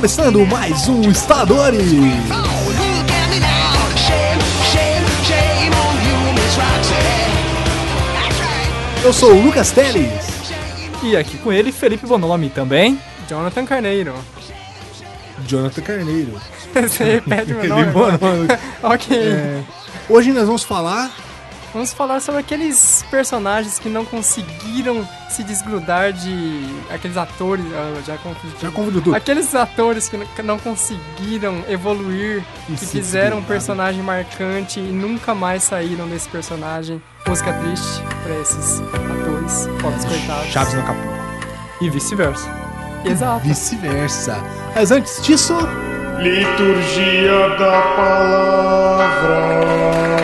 começando mais um right. Eu sou o Lucas Teles. E aqui com ele, Felipe Bonomi também. Jonathan Carneiro. Jonathan Carneiro. Você repete meu nome? bonou. ok. É, hoje nós vamos falar. Vamos falar sobre aqueles personagens que não conseguiram se desgrudar de. aqueles atores. ah, já confundi. Já convido tudo. Aqueles atores que não- conseguiram evoluir, E que fizeram um personagem marcante e nunca mais saíram desse personagem. Música triste pra esses atores, pobres coitados. Chaves no capô. E vice-versa. Exato. Vice-versa. Mas antes disso, Liturgia da Palavra.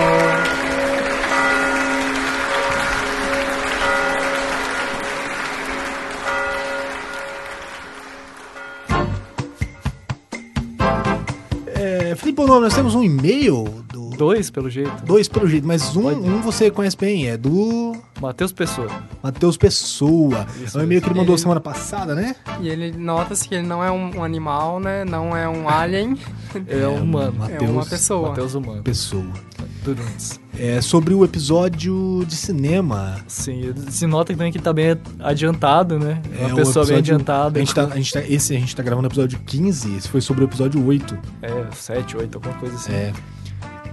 É, Felipe Bonomo, nós temos um e-mail do. Dois, pelo jeito. Dois pelo jeito, mas um, Pode. um você conhece bem, é do Matheus Pessoa. Matheus Pessoa. Isso é um e-mail que ele mandou Ele- semana passada, né? E ele nota-se que ele não é um, um animal, né? Não é um alien, É, um humano. Matheus, é uma pessoa. Matheus humano. Pessoa. É sobre o episódio de cinema. Sim, se nota também que tá bem adiantado, né? É, Uma pessoa bem episódio- adiantada. A gente tá, a gente tá, esse a gente tá gravando o episódio 15, esse foi sobre o episódio 8. É, 7, 8, alguma coisa assim. É.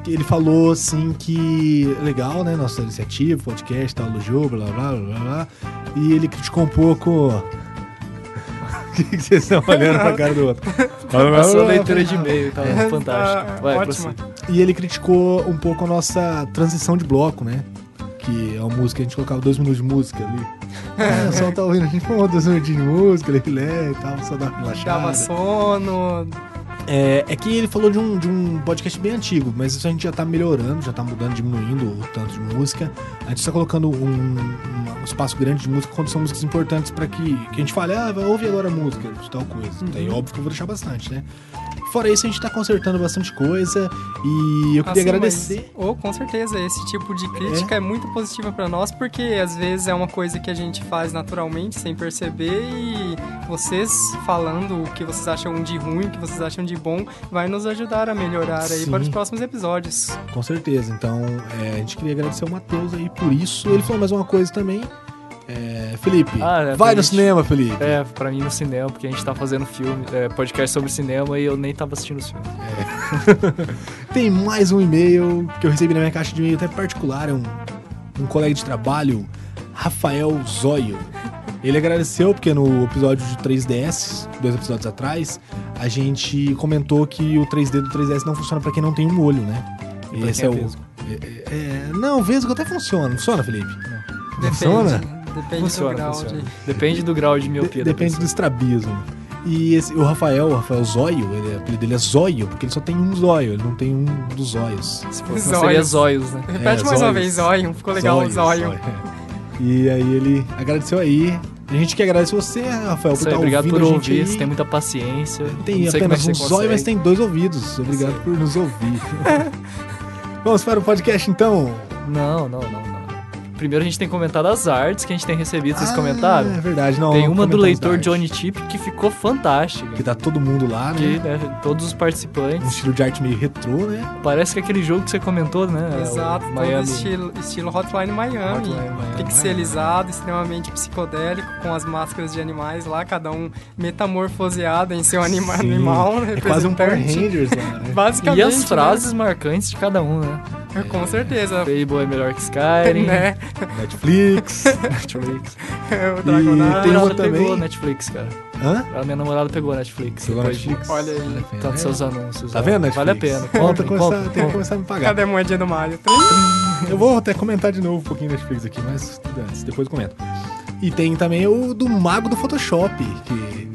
Ele falou assim que legal, né? Nossa iniciativa, podcast, tal, elogiou, blá blá blá blá blá. E ele criticou um pouco. O que, que vocês estão olhando pra cara do outro? Passou a leitura de e-mail, tá fantástico. Tá Vai, ótimo. E ele criticou um pouco a nossa transição de bloco, né? Que é uma música, a gente colocava dois minutos de música ali. É, só tá ouvindo, a gente falou dois minutos de música, lê e tal, só dá uma relaxada. Dava sono. É, é que ele falou de um, de um podcast bem antigo, mas isso a gente já tá melhorando, já tá mudando, diminuindo o tanto de música. A gente tá colocando um, um- espaço grande de música quando são músicas importantes pra que, que a gente fale, ah, ouvir agora a música de tal coisa. Daí óbvio que eu vou deixar bastante, né? Fora isso, a gente tá consertando bastante coisa e eu queria Assim, agradecer. Mas, oh, com certeza, esse tipo de crítica é, muito positiva pra nós, porque às vezes é uma coisa que a gente faz naturalmente, sem perceber, e vocês falando o que vocês acham de ruim, o que vocês acham de bom, vai nos ajudar a melhorar aí Sim. para os próximos episódios. Com certeza. Então, é, a gente queria agradecer ao Matheus aí por isso. Ele falou mais uma coisa também. É, Felipe, Ah, é, vai no cinema, Felipe. É, pra mim no cinema, porque a gente tá fazendo filme, é, podcast sobre cinema e eu nem tava assistindo os filmes. Tem mais um e-mail que eu recebi na minha caixa de e-mail até particular, é um, um colega de trabalho, Rafael Zóio. Ele agradeceu porque no episódio de 3DS, dois episódios atrás, a gente comentou que o 3D do 3DS não funciona pra quem não tem um olho, né? E Esse é é o. vesgo. é- é- é- não, o Vesgo até funciona. Funciona, Felipe? Depende, Funciona? Depende Funciona, do grau funciona. de... Depende do grau de De- miopia da depende do pessoa. estrabismo. E esse, o Rafael, o Rafael Zóio, ele, o apelido dele é Zóio, porque ele só tem um zóio, ele não tem um dos zóios. Se fosse, não seria zóios, né? Repete É, mais uma zóios. vez, zóio, ficou legal, Zóio, zóio. zóio, é. E aí ele agradeceu aí. A gente que agradece você, Rafael, por aí, estar obrigado ouvindo por a gente ouvir, aí. você tem muita paciência. Tem é apenas que um zóio, mas tem dois ouvidos. Obrigado por nos ouvir. Vamos para o podcast então. Não, não, não. Primeiro a gente tem comentado as artes que a gente tem recebido, vocês Ah, comentaram? É verdade, não. tem uma do leitor. Johnny Chip que ficou fantástica. Que tá todo mundo lá, né? Que, né, todos os Um participantes. estilo de arte meio retrô, né? Parece que aquele jogo que você comentou, né? Exato, o todo Miami. estilo, estilo Hotline Miami. Hotline Miami. Pixelizado, extremamente psicodélico, com as máscaras de animais lá, cada um metamorfoseado em seu anima Sim. animal. É quase um Power. Rangers lá, né? Basicamente. E as né? frases marcantes de cada um, né? Com certeza. Fable é melhor que Skyrim. né? Netflix. Netflix. o E Dragonite. tem Minha uma namorada também- pegou Netflix, cara. Hã? A minha namorada pegou Netflix. Pegou depois Netflix? Olha aí. Vale a pena, Tantos né? seus anúncios. Tá né? vendo, Netflix? Vale a pena. Tem que Compre, começar, compre, tem que começar a me pagar. Cadê a moedinha do Mario? Eu vou até comentar de novo um pouquinho da Netflix aqui, mas antes, depois eu comento. E tem também o do Mago do Photoshop, que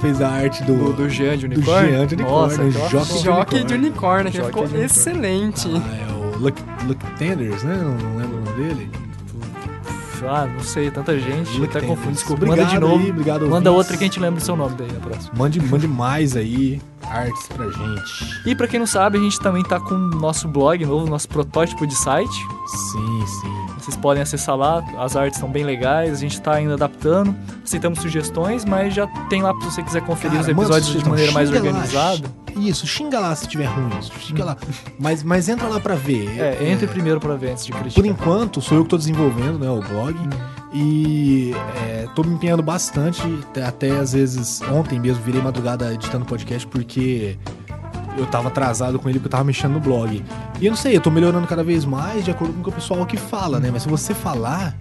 fez a arte do. Do, do Jean de do Unicórnio. Jean de Nossa, Unicórnio, aquela Jockey de unicórnio, que Jockey ficou excelente. Ah, é Luck, Luck Tenders, né? Não, não lembro o nome dele. Ah, não sei, tanta gente. Luck até Tenders. confundo. Desculpa, Obrigado manda de novo. aí, obrigado, manda ouvintes. outra que a gente lembra o seu nome daí na próxima. Mande, mande mais aí artes pra gente. E pra quem não sabe, a gente também tá com o nosso blog novo, nosso protótipo de site. Sim, sim. Vocês podem acessar lá, as artes são bem legais, a gente tá ainda adaptando, aceitamos sugestões, mas já tem lá pra você quiser conferir Cara, os episódios de maneira mais xinga lá, organizada. Isso, xinga lá se tiver ruim. Xinga lá. Mas, mas entra lá pra ver. É, entre primeiro pra ver antes de criticar. Por enquanto, sou eu que tô desenvolvendo né, o blog. E é, tô me empenhando bastante. Até, às vezes, ontem mesmo, virei madrugada editando podcast porque eu tava atrasado com ele porque eu tava mexendo no blog. E eu não sei, eu tô melhorando cada vez mais de acordo com o que o pessoal que fala, né? Mas se você falar,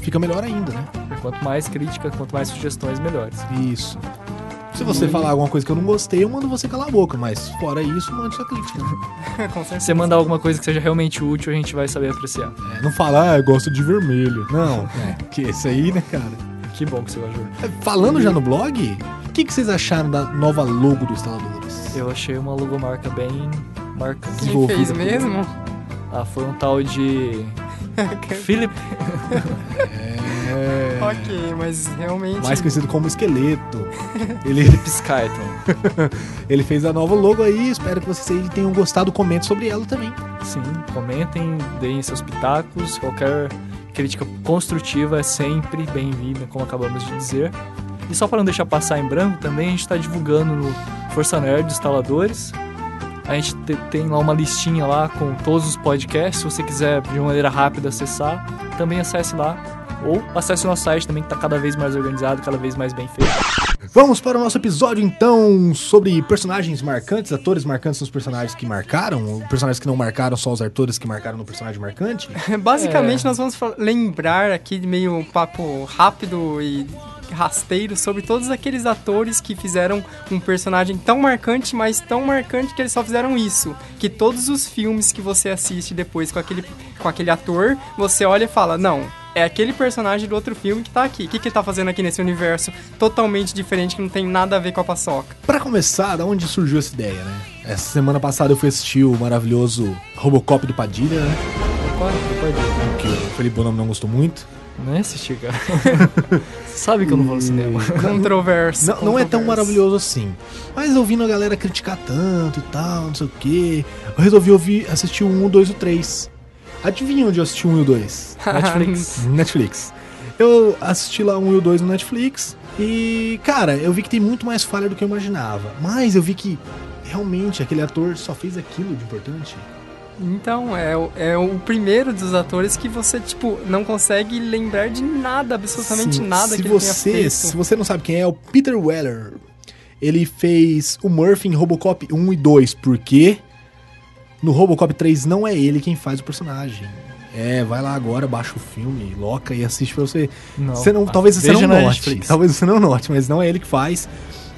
fica melhor ainda, né? Quanto mais crítica, quanto mais sugestões, melhores. Isso. Se você falar alguma coisa que eu não gostei, eu mando você calar a boca. Mas fora isso, mande sua crítica. Com certeza. Se você mandar alguma coisa que seja realmente útil, a gente vai saber apreciar. É, não falar, ah, eu gosto de vermelho. Não, é, que isso aí, né, cara? Que bom que você gostou. É, Falando já no blog, o que, que vocês acharam da nova logo do Instaladores? Eu achei uma logomarca bem marcante. Quem desenvolvida fez mesmo? Ah, foi um tal de. Philip. É, Ok, mas realmente. mais conhecido como Esqueleto. Ele, Skyton. ele fez a nova logo aí, espero que vocês tenham gostado. Comente sobre ela também. Sim, comentem, deem seus pitacos. Qualquer crítica construtiva é sempre bem-vinda, como acabamos de dizer. E só para não deixar passar em branco, também a gente está divulgando no Força Nerd Instaladores. A gente te- tem lá uma listinha lá com todos os podcasts. Se você quiser de uma maneira rápida acessar, também acesse lá. Ou acesse o nosso site também, que está cada vez mais organizado, cada vez mais bem feito. Vamos para o nosso episódio então sobre personagens marcantes, atores marcantes nos personagens que marcaram, personagens que não marcaram, só os atores que marcaram no personagem marcante. Basicamente, É. nós vamos lembrar aqui de meio um papo rápido e rasteiro sobre todos aqueles atores que fizeram um personagem tão marcante, mas tão marcante que eles só fizeram isso. Que todos os filmes que você assiste depois com aquele, com aquele ator, você olha e fala, não. É aquele personagem do outro filme que tá aqui. O que, que ele tá fazendo aqui nesse universo totalmente diferente, que não tem nada a ver com a paçoca? Pra começar, da onde surgiu essa ideia, né? Essa semana passada eu fui assistir o maravilhoso Robocop do Padilha, né? Pode. Que o Felipe Bonamo não gostou muito. Não é assistir, cara. Você sabe que eu não vou no cinema. Controverso. Não, não é tão maravilhoso assim. Mas ouvindo a galera criticar tanto e tal, não sei o quê, eu resolvi ouvir, assistir o 1, o 2 e o 3. Adivinha onde eu assisti o 1 e o 2? Netflix. Netflix. Eu assisti lá 1 e o 2 no Netflix. E, cara, eu vi que tem muito mais falha do que eu imaginava. Mas eu vi que realmente aquele ator só fez aquilo de importante. Então, é, o- é o primeiro dos atores que você, tipo, não consegue lembrar de nada, absolutamente Sim, nada se que ele tenha você, feito. Se você não sabe quem é, é o Peter Weller. Ele fez o Murphy em Robocop 1 e 2, porque no Robocop 3 não é ele quem faz o personagem. É, vai lá agora, baixa o filme, loca e assiste pra você. Não. Você não, talvez você Veja não note. Netflix. Talvez você não note, mas não é ele que faz.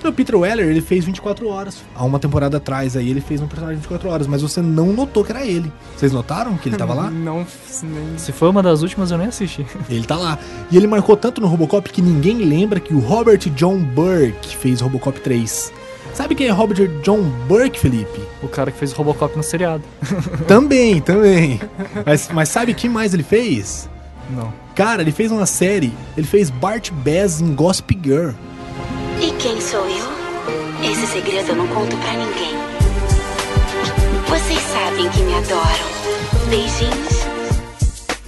O Peter Weller, ele fez 24 horas. Há uma temporada atrás aí, ele fez um personagem de 24 horas, mas você não notou que era ele. Vocês notaram que ele tava lá? Não, nem... Se foi uma das últimas, eu nem assisti. Ele tá lá. E ele marcou tanto no Robocop que ninguém lembra que o Robert John Burke fez Robocop 3. Sabe quem é Robert John Burke, Felipe? O cara que fez o Robocop no seriado. também, também. Mas, mas sabe quem mais ele fez? Não. Cara, ele fez uma série. Ele fez Bart Bass em Gossip Girl. E quem sou eu? Esse segredo eu não conto pra ninguém. Vocês sabem que me adoram. Beijinhos.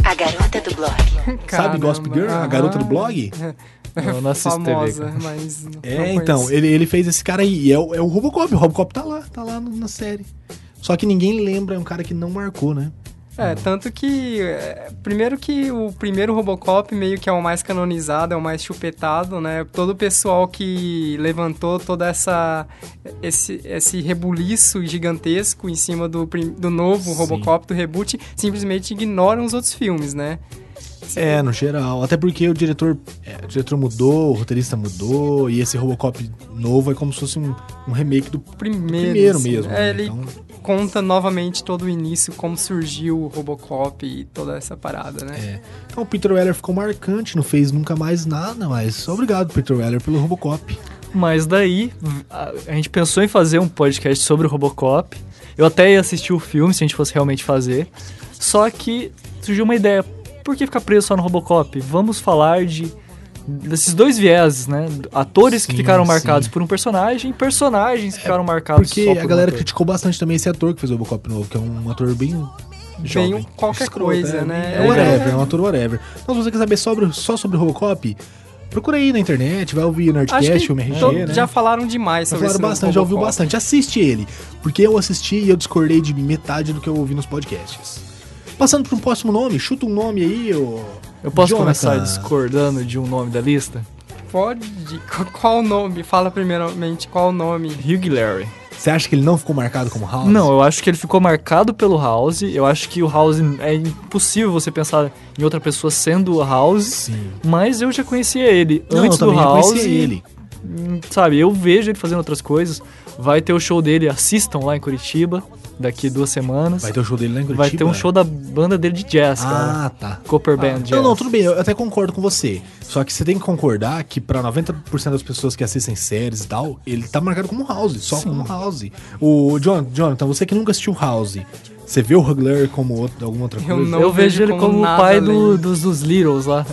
A garota do blog. Sabe Caramba, Gossip Girl? A garota do blog? Eu não assisto TV, Famosa, cara. mas... É, então, ele, ele fez esse cara aí. E é, o- é o Robocop. O Robocop tá lá, tá lá no- na série. Só que ninguém lembra, é um cara que não marcou, né? É, tanto que. é, primeiro que o primeiro Robocop meio que é o mais canonizado, é o mais chupetado, né? Todo o pessoal que levantou toda essa. esse, esse rebuliço gigantesco em cima do, do novo Sim. Robocop, do reboot, simplesmente ignoram os outros filmes, né? É, no geral. Até porque o diretor, é, o diretor mudou, o roteirista mudou, e esse Robocop novo é como se fosse um, um remake do Primeiro, primeiro assim, mesmo. É, né? ele Então, conta novamente todo o início, como surgiu o Robocop e toda essa parada, né? é. Então o Peter Weller ficou marcante, não fez nunca mais nada, mas obrigado, Peter Weller, pelo Robocop. Mas daí, a, a gente pensou em fazer um podcast sobre o Robocop. Eu até ia assistir o filme se a gente fosse realmente fazer. Só que surgiu uma ideia. Por que ficar preso só no Robocop? Vamos falar de desses dois vieses, né? Atores que Sim, ficaram sim. marcados por um personagem, personagens que ficaram marcados Porque a por um galera ator. criticou bastante também esse ator que fez o Robocop novo, que é um ator bem Bem jovem. qualquer Escroto, coisa, é, né? É whatever, é um ator whatever. Então se você quer saber sobre, só sobre Robocop, procura aí na internet, vai ouvir o Nerdcast, que o MRG, to- né? já falaram demais Já sobre falaram esse novo bastante, já ouviu bastante. Assiste ele, porque eu assisti e eu discordei de metade do que eu ouvi nos podcasts. Passando para um próximo nome, chuta um nome aí, ô... Eu posso Jonathan. começar discordando de um nome da lista? Pode. Qual o nome? Fala primeiramente qual o nome. Hugh Larry. Você acha que ele não ficou marcado como House? Não, eu acho que ele ficou marcado pelo House. Eu acho que o House é impossível você pensar em outra pessoa sendo o House. Sim. Mas eu já conhecia ele Não, antes eu do House. conhecia ele. Hum, Sabe, eu vejo ele fazendo outras coisas. Vai ter o show dele, assistam lá em Curitiba, daqui duas semanas. Vai ter o show dele lá em Curitiba? Vai ter um show da banda dele de jazz, cara. Ah, tá. Copper Band Jazz. Não, não, tudo bem, eu até concordo com você. Só que você tem que concordar que pra 90% das pessoas que assistem séries e tal, ele tá marcado como House, só como House. O John, Jonathan, você que nunca assistiu House, você vê o Hugler como outro- alguma outra Eu coisa? não Eu vejo ele como como o pai do- dos, dos Littles lá.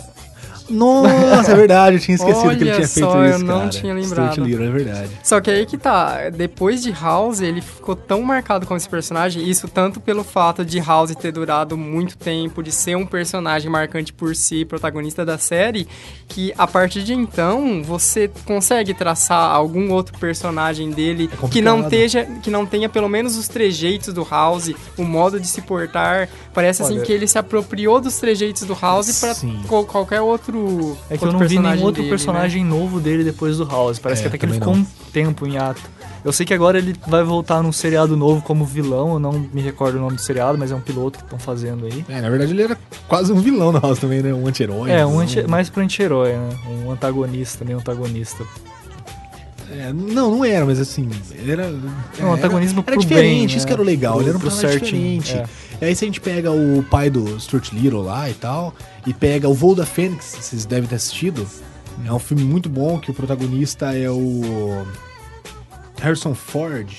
Nossa, é verdade, eu tinha esquecido que ele Olha tinha feito só, eu isso, não cara. tinha Stuart lembrado. Little, é verdade. Só que aí que tá, depois de House, ele ficou tão marcado com esse personagem, isso tanto pelo fato de House ter durado muito tempo, de ser um personagem marcante por si, protagonista da série, que a partir de então você consegue traçar algum outro personagem dele É que não, teja, que não tenha pelo menos os trejeitos do House, o modo de se portar. Parece assim Olha- que ele se apropriou dos trejeitos do House co- qualquer outro. É que outro eu não vi nenhum outro dele, né? personagem novo dele depois do House. Parece É, que até que ele ficou também um tempo em ato. Eu sei que agora ele vai voltar num seriado novo como vilão, eu não me recordo o nome do seriado, mas é um piloto que estão fazendo aí. É, na verdade ele era quase um vilão no House também, né? Um anti-herói. É, um vilão. anti, mais pro anti-herói, né? Um antagonista, meio antagonista. É, não, não era, mas assim, ele era. Não, antagonismo era, era pro diferente, bem, isso né? que era o legal, Pro- ele era um pro personagem diferente. é. E aí se a gente pega o pai do Stuart Little lá e tal, e pega o Voo da Fênix, vocês devem ter assistido, é um filme muito bom que o protagonista é o Harrison Ford.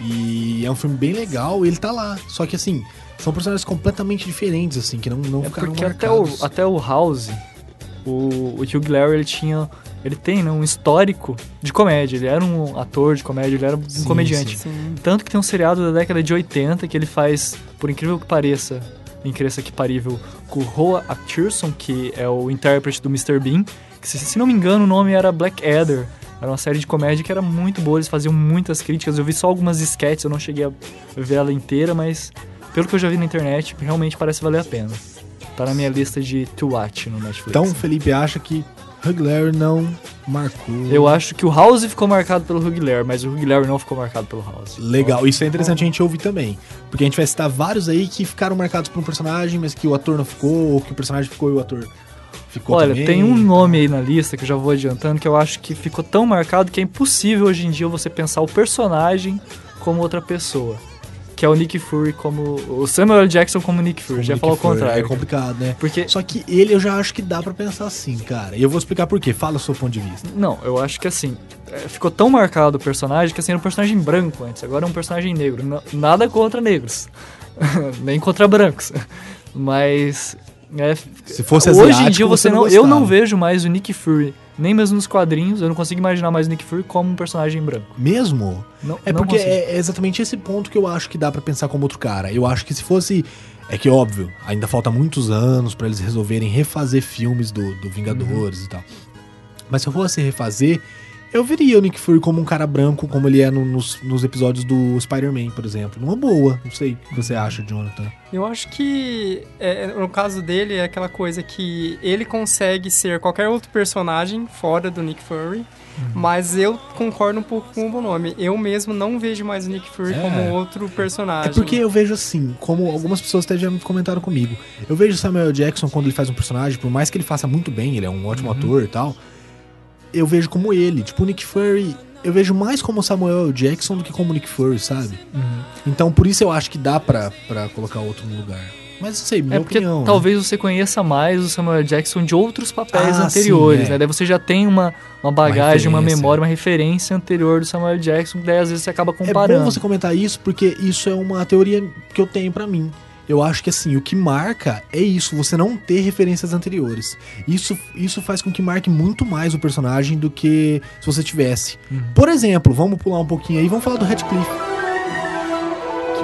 E é um filme bem legal, e ele tá lá. Só que assim, são personagens completamente diferentes, assim, que não, não É ficaram porque até o, marcados. até o House, o, o Hugh Larry, ele tinha... Ele tem, né, um histórico de comédia. Ele era um ator de comédia, ele era um Sim, comediante. Sim. Tanto que tem um seriado da década de 80 que ele faz, por incrível que pareça, incrível que parível, com o Roa Atchison, que é o intérprete do Mr. Bean, que se, se não me engano o nome era Black Adder. Era uma série de comédia que era muito boa, eles faziam muitas críticas. Eu vi só algumas sketches, eu não cheguei a ver ela inteira, mas pelo que eu já vi na internet, realmente parece valer a pena. Tá na minha lista de to watch no Netflix. Então o Felipe acha que Hugh Larry não marcou. eu acho que o House ficou marcado pelo Hugh Larry, mas o Hugh Larry não ficou marcado pelo House. Legal, isso é interessante a gente ouvir também. Porque a gente vai citar vários aí que ficaram marcados por um personagem, mas que o ator não ficou, ou que o personagem ficou e o ator ficou Olha, também. tem um nome aí na lista que eu já vou adiantando que eu acho que ficou tão marcado que é impossível hoje em dia você pensar o personagem como outra pessoa. Que é o Nick Fury como. O Samuel L. Jackson como Nick Fury. Como já Nick falou o Fury, contrário. É complicado, né? Porque. Só que ele eu já acho que dá pra pensar assim, cara. E eu vou explicar por quê. Fala o seu ponto de vista. Não, eu acho que assim. é, Ficou tão marcado o personagem que assim era um personagem branco antes, agora é um personagem negro. Nada contra negros. Nem contra brancos. Mas. é, Se fosse Hoje em asiático, dia você não não, eu não vejo mais o Nick Fury, nem mesmo nos quadrinhos, eu não consigo imaginar mais Nick Fury como um personagem branco. Mesmo? Não, É não porque consigo. é, exatamente esse ponto que eu acho que dá pra pensar como outro cara. Eu acho que se fosse. É que óbvio, ainda falta muitos anos pra eles resolverem refazer filmes do, do Vingadores Uhum. e tal. Mas se eu fosse refazer, eu veria o Nick Fury como um cara branco, como ele é no- nos, nos episódios do Spider-Man, por exemplo. Numa boa. Não sei o que você acha, Jonathan. Eu acho que é, no caso dele é aquela coisa que ele consegue ser qualquer outro personagem fora do Nick Fury, mas eu concordo um pouco com o Bonome. Eu mesmo não vejo mais o Nick Fury É. como outro personagem. É porque eu vejo assim, como algumas pessoas até já me comentaram comigo. Eu vejo Samuel Jackson quando ele faz um personagem, por mais que ele faça muito bem, ele é um ótimo ator e tal. Eu vejo como ele. Tipo, o Nick Fury, eu vejo mais como Samuel Jackson do que como o Nick Fury, sabe? Então por isso eu acho que dá pra, pra colocar outro no lugar. Mas não sei, minha É porque opinião. né? talvez você conheça mais o Samuel Jackson de outros papéis Ah, anteriores, sim, é. né? Daí você já tem uma, uma bagagem, uma, referência. memória, uma referência anterior do Samuel Jackson, daí às vezes você acaba É comparando. bom você comentar isso porque isso é uma teoria que eu tenho pra mim. Eu acho que assim, o que marca é isso, você não ter referências anteriores. Isso, isso faz com que marque muito mais o personagem do que se você tivesse. Uhum. Por exemplo, vamos pular um pouquinho aí, vamos falar do Radcliffe,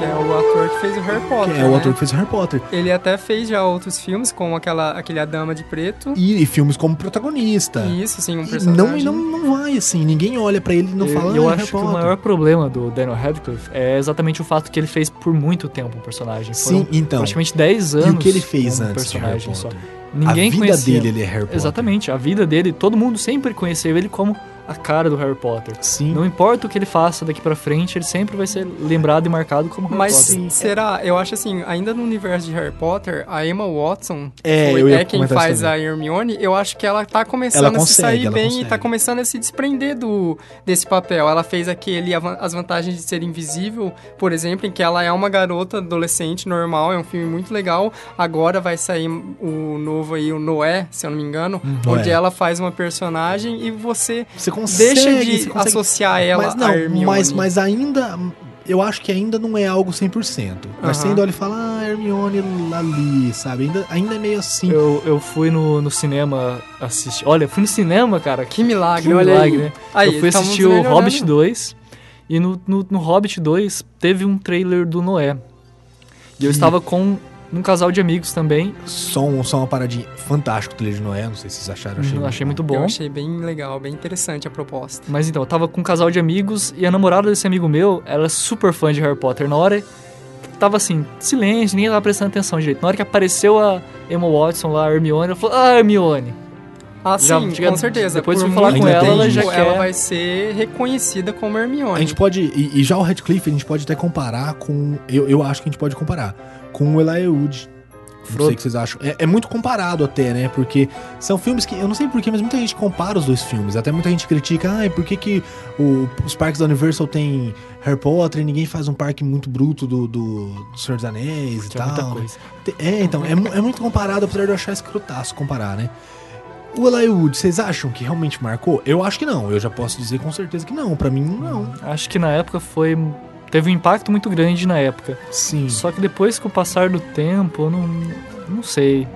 Que é o ator que fez o Harry Potter. que é o né? ator que fez o Harry Potter. Ele até fez já outros filmes, como aquela, aquele A Dama de Preto. E, e filmes como protagonista. Isso, assim, um E personagem. não, não, não vai assim, ninguém olha pra ele e não eu, fala. eu "Ah, acho Harry que o Potter." maior problema do Daniel Radcliffe é exatamente o fato que ele fez por muito tempo um personagem. Sim, Foram então. praticamente 10 anos. E o que ele fez como antes de Harry personagem só. Potter? Ninguém a vida conhecia. dele ele é Harry Potter. Exatamente, a vida dele, todo mundo sempre conheceu ele como a cara do Harry Potter. Sim. Não importa o que ele faça daqui pra frente, ele sempre vai ser lembrado e marcado como Harry Mas Potter. será? Eu acho assim, ainda no universo de Harry Potter, a Emma Watson É, foi- é quem faz a. Hermione. Eu acho que ela tá começando Ela a se consegue, sair bem consegue. e tá começando a se desprender do, desse papel. Ela fez aquele As Vantagens de Ser Invisível, por exemplo, em que ela é uma garota adolescente normal. É um filme muito legal. Agora vai sair o novo aí, o Noé, se eu não me engano, Noé. onde ela faz uma personagem e você Você consegue, deixa de você consegue- associar ela mas não, a Hermione. Mas, mas ainda. Eu acho que ainda não é algo 100%. Mas você Aham. ainda olha e fala, ah, Hermione ali, sabe? Ainda, ainda é meio assim. Eu, eu fui no, no cinema assistir. Olha, fui no cinema, cara. Que milagre, Que olha milagre, aí. né? Aí, eu fui assistir o melhorando. Hobbit 2. E no, no, no Hobbit 2 teve um trailer do Noé. E eu estava com um casal de amigos também. Só, um- só uma paradinha fantástico o trailer de Noé. Não sei se vocês acharam. eu Achei, Achei, achei muito Eu bom. achei bem legal, bem interessante a proposta. Mas então, eu tava com um casal de amigos e a namorada desse amigo meu era super fã de Harry Potter. Na hora tava assim, silêncio, ninguém tava prestando atenção direito. Na hora que apareceu a Emma Watson lá, a Hermione, ela falou: Ah, Hermione. Ah, Já- sim, já- com certeza. depois de falar com ela, ela já ela vai ser reconhecida como Hermione. A gente pode. E, e já o Radcliffe, a gente pode até comparar com. Eu, eu acho que a gente pode comparar com o Elijah Wood. Não sei o que vocês acham. É, é muito comparado até, né? Porque são filmes que. Eu não sei porquê, mas muita gente compara os dois filmes. Até muita gente critica, ah, por que, que o- os parques da Universal tem Harry Potter e ninguém faz um parque muito bruto do, do, do Senhor dos Anéis e é tal. muita coisa. É, então, é, é muito comparado, apesar de eu achar escrotaço comparar, né? O Elijah Wood, vocês acham que realmente marcou? Eu acho que não. Eu já posso dizer com certeza que não. Pra mim, não. Acho que na época foi. Teve um impacto muito grande na época. Sim. Só que depois, com o passar do tempo, eu não, não sei.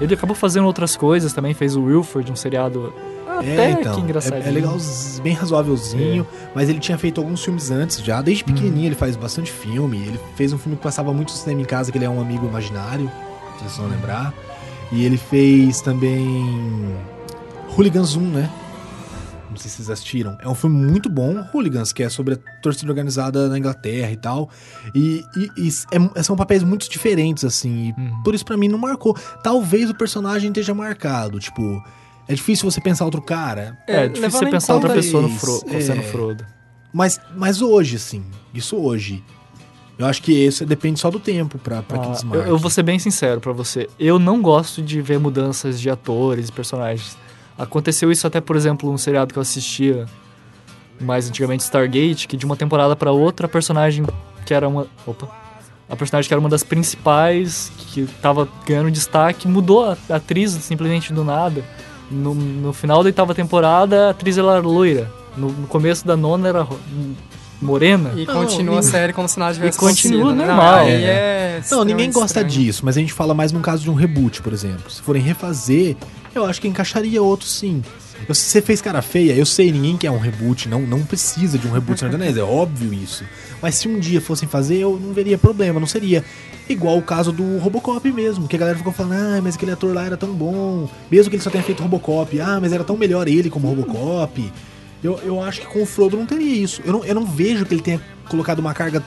Ele acabou fazendo outras coisas também, fez o Wilford, um seriado até que engraçadinho. É, é legal, bem razoávelzinho, É. mas ele tinha feito alguns filmes antes já, desde pequenininho ele faz bastante filme. Ele fez um filme que passava muito cinema em casa, que ele é um amigo imaginário, vocês vão lembrar. E ele fez também Hooligans 1, né? Não sei se vocês assistiram. É um filme muito bom, Hooligans, que é sobre a torcida organizada na Inglaterra e tal. E, e- e é- são papéis muito diferentes, assim. E Uhum. por isso, pra mim, não marcou. Talvez o personagem esteja marcado. Tipo, é difícil você pensar outro cara. É, difícil levando você em pensar outra pessoa no é. sendo Frodo. Mas, mas hoje, assim, isso hoje. Eu acho que isso depende só do tempo pra, pra que Ah, desmarque. eu, eu vou ser bem sincero pra você. Eu não gosto de ver mudanças de atores e personagens. Aconteceu isso até, por exemplo, um seriado que eu assistia mais antigamente, Stargate, que de uma temporada pra outra, a personagem que era uma. Opa! A personagem que era uma das principais, que tava ganhando destaque, mudou a atriz simplesmente do nada. No, no final da oitava temporada, a atriz era loira. No, no começo da nona era morena. E Não, continua a série como se nada tivesse E continua acontecido, né? normal. Não, aí É. é Não, ninguém gosta estranho. disso, mas a gente fala mais num caso de um reboot, por exemplo. Se forem refazer, eu acho que encaixaria outro sim. Eu- Se você fez cara feia, eu sei, ninguém quer um reboot, não, não precisa de um reboot é óbvio isso. Mas se um dia fossem fazer, eu não veria problema, não seria igual o caso do Robocop mesmo, que a galera ficou falando, ah, mas aquele ator lá era tão bom, mesmo que ele só tenha feito Robocop, ah, mas era tão melhor ele como Robocop. Eu, eu acho que com o Frodo não teria isso. Eu não, eu não vejo que ele tenha colocado uma carga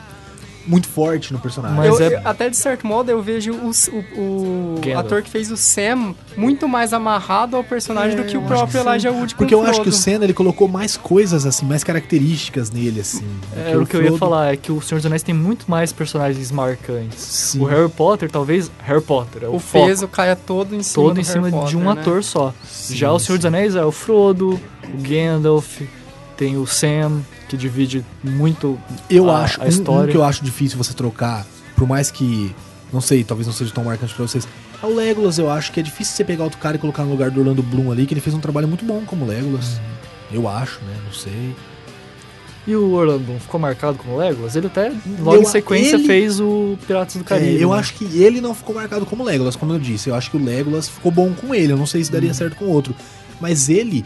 muito forte no personagem. Mas Eu- é- até de certo modo eu vejo o, o- o ator que fez o Sam muito mais amarrado ao personagem do que o É, próprio que. Elijah Wood Porque eu acho que o Frodo. Senna ele colocou mais coisas assim, mais características nele assim. Era o que eu ia Frodo. falar, é que o Senhor dos Anéis tem muito mais personagens marcantes. Sim. O Harry Potter, talvez. Harry Potter, é o, o foco, peso caia todo em cima todo do em cima Harry de um Potter, né? ator só. Sim, Já o Senhor sim. dos Anéis é o Frodo, o Gandalf, tem o Sam, que divide muito Eu a, acho a um- um, história. que eu acho difícil você trocar, por mais que não sei, talvez não seja tão marcante pra vocês. É o Legolas, eu acho que é difícil você pegar outro cara e colocar no lugar do Orlando Bloom ali, que ele fez um trabalho muito bom como Legolas. Uhum. Eu acho, né? Não sei. E o Orlando Bloom ficou marcado como Legolas? Ele até, logo Eu- em sequência, ele- fez o Piratas do É, Caribe. eu né? acho que ele não ficou marcado como Legolas, como eu disse. Eu acho que o Legolas ficou bom com ele. Eu não sei se daria certo com outro. Mas ele,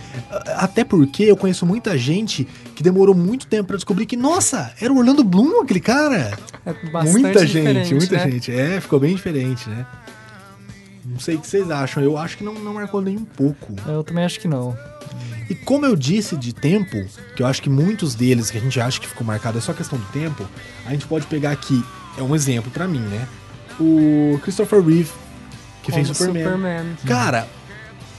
até porque eu conheço muita gente que demorou muito tempo pra descobrir que, nossa, era o Orlando Bloom aquele cara. É bastante muita gente, muita né? gente. É, ficou bem diferente, né? Não sei o que vocês acham. Eu acho que não, não marcou nem um pouco. Eu também acho que não. E como eu disse de tempo, que eu acho que muitos deles que a gente acha que ficou marcado é só questão do tempo, a gente pode pegar aqui, é um exemplo pra mim, né? O Christopher Reeve, que Como fez Superman. Superman. Cara,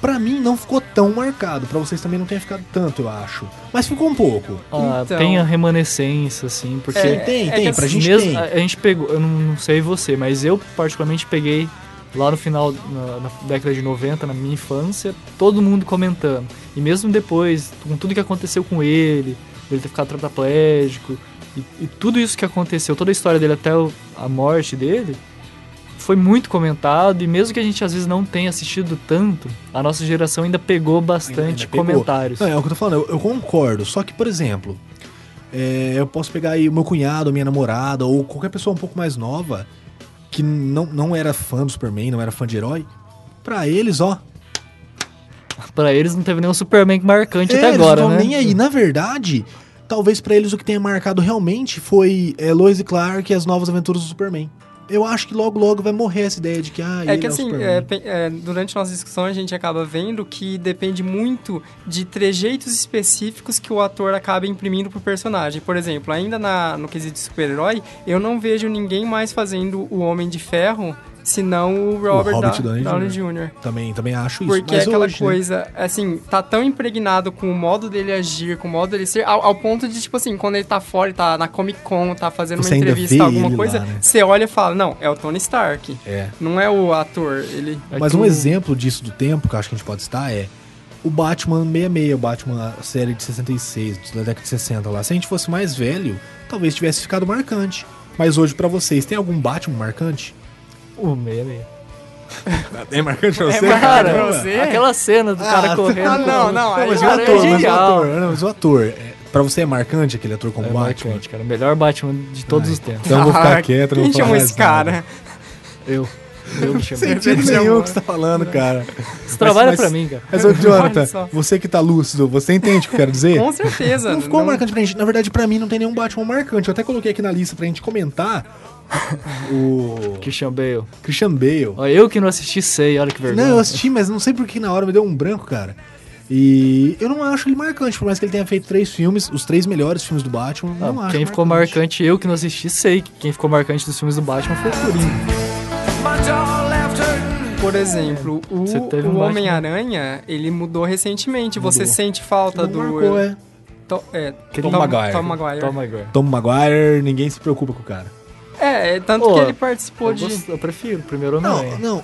pra mim não ficou tão marcado, pra vocês também não tenha ficado tanto, eu acho. Mas ficou um pouco. Ah, Então- Tem a remanescência, assim, porque... Tem, tem, é tem, que pra assim, gente mesmo, tem. A, a gente pegou, eu não, não sei você, mas eu particularmente peguei lá no final, na, na década de 90, na minha infância, todo mundo comentando. E mesmo depois, com tudo que aconteceu com ele, ele ter ficado tetraplégico, e, e tudo isso que aconteceu, toda a história dele até o- a morte dele, foi muito comentado, e mesmo que a gente às vezes não tenha assistido tanto, a nossa geração ainda pegou bastante Ainda comentários. Não, é o que eu tô falando, eu, eu concordo. Só que, por exemplo, é, eu posso pegar aí o meu cunhado, a minha namorada, ou qualquer pessoa um pouco mais nova, que não, não era fã do Superman, não era fã de herói. Pra eles, ó. Pra eles não teve nenhum Superman marcante é, até eles agora, não né? nem aí. Na verdade, talvez pra eles o que tenha marcado realmente foi é, Lois e Clark e as novas aventuras do Superman. Eu acho que logo, logo vai morrer essa ideia de que, ah, É que o assim, é, é, durante nossa discussão a gente acaba vendo que depende muito de trejeitos específicos que o ator acaba imprimindo pro personagem. Por exemplo, ainda na, no quesito de super-herói, eu não vejo ninguém mais fazendo o Homem de Ferro senão o Robert, Robert Da- Downey Jr. Também, também acho isso. Porque é aquela hoje, né? coisa, assim, tá tão impregnado com o modo dele agir, com o modo dele ser, ao, ao ponto de, tipo assim, quando ele tá fora, tá na Comic Con, tá fazendo Você uma entrevista, alguma coisa, lá, né? você olha e fala, não, é o Tony Stark. É. Não é o ator, ele... É Mas um o- exemplo disso do tempo que eu acho que a gente pode citar é o Batman 66, o Batman a série de 66, da década de 60 lá. Se a gente fosse mais velho, talvez tivesse ficado marcante. Mas hoje, pra vocês, tem algum Batman marcante? O meia meia. É marcante pra você? Cara, pra você? aquela cena do cara correndo. ah, não, não, aí mas o ator, é mas o ator, não, mas o ator, é, pra você é marcante aquele ator como É Batman? marcante, cara. O melhor Batman de todos Ai, os tempos. Então eu vou ficar Ah, quieto, não Quem vou falar mais esse cara? nada. Eu. Eu me chamo. Sentido chamou. que você tá falando, cara. Você trabalha mas- pra mim, cara. Mas, ô, Jonathan, você que tá lúcido, você entende o que eu quero dizer? Com certeza. Não ficou marcante pra gente. Na verdade, pra mim, não tem nenhum Batman marcante. Eu até coloquei aqui na lista pra gente comentar o Christian Bale. Christian Bale. Ó, eu que não assisti sei, olha que vergonha. Não, eu assisti, mas não sei por que na hora me deu um branco, cara. E eu não acho ele marcante, por mais que ele tenha feito três filmes, os três melhores filmes do Batman. Ah, não acho quem ficou marcante, eu que não assisti, sei que quem ficou marcante dos filmes do Batman foi o Coringa. Por exemplo, o, Você teve o um Batman- Homem-Aranha, ele mudou recentemente. Você Mudou. sente falta Não do... marcou, é. To- é, Tom Maguire. Tom Maguire. Tom Maguire. Tom Maguire, ninguém se preocupa com o cara. É, é, tanto Ô, que ele participou Eu, de... gosto- eu prefiro o primeiro Não, Homem-Aranha. não.